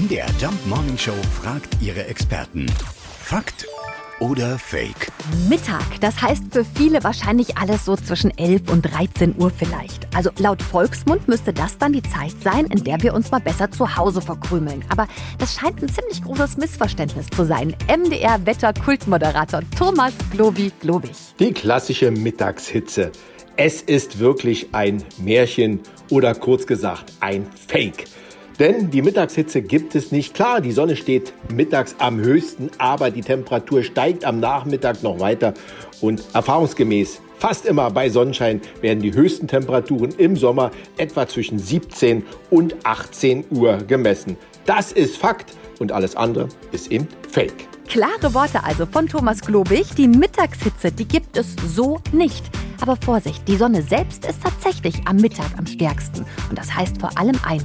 MDR Jump Morning Show fragt ihre Experten. Fakt oder Fake? Mittag, das heißt für viele wahrscheinlich alles so zwischen 11 und 13 Uhr vielleicht. Also laut Volksmund müsste das dann die Zeit sein, in der wir uns mal besser zu Hause verkrümeln. Aber das scheint ein ziemlich großes Missverständnis zu sein. MDR-Wetter-Kultmoderator Thomas Globi-Globig. Die klassische Mittagshitze. Es ist wirklich ein Märchen oder kurz gesagt ein Fake. Denn die Mittagshitze gibt es nicht. Klar, die Sonne steht mittags am höchsten, aber die Temperatur steigt am Nachmittag noch weiter. Und erfahrungsgemäß, fast immer bei Sonnenschein, werden die höchsten Temperaturen im Sommer etwa zwischen 17 und 18 Uhr gemessen. Das ist Fakt und alles andere ist eben Fake. Klare Worte also von Thomas Globig. Die Mittagshitze, die gibt es so nicht. Aber Vorsicht, die Sonne selbst ist tatsächlich am Mittag am stärksten. Und das heißt vor allem eins,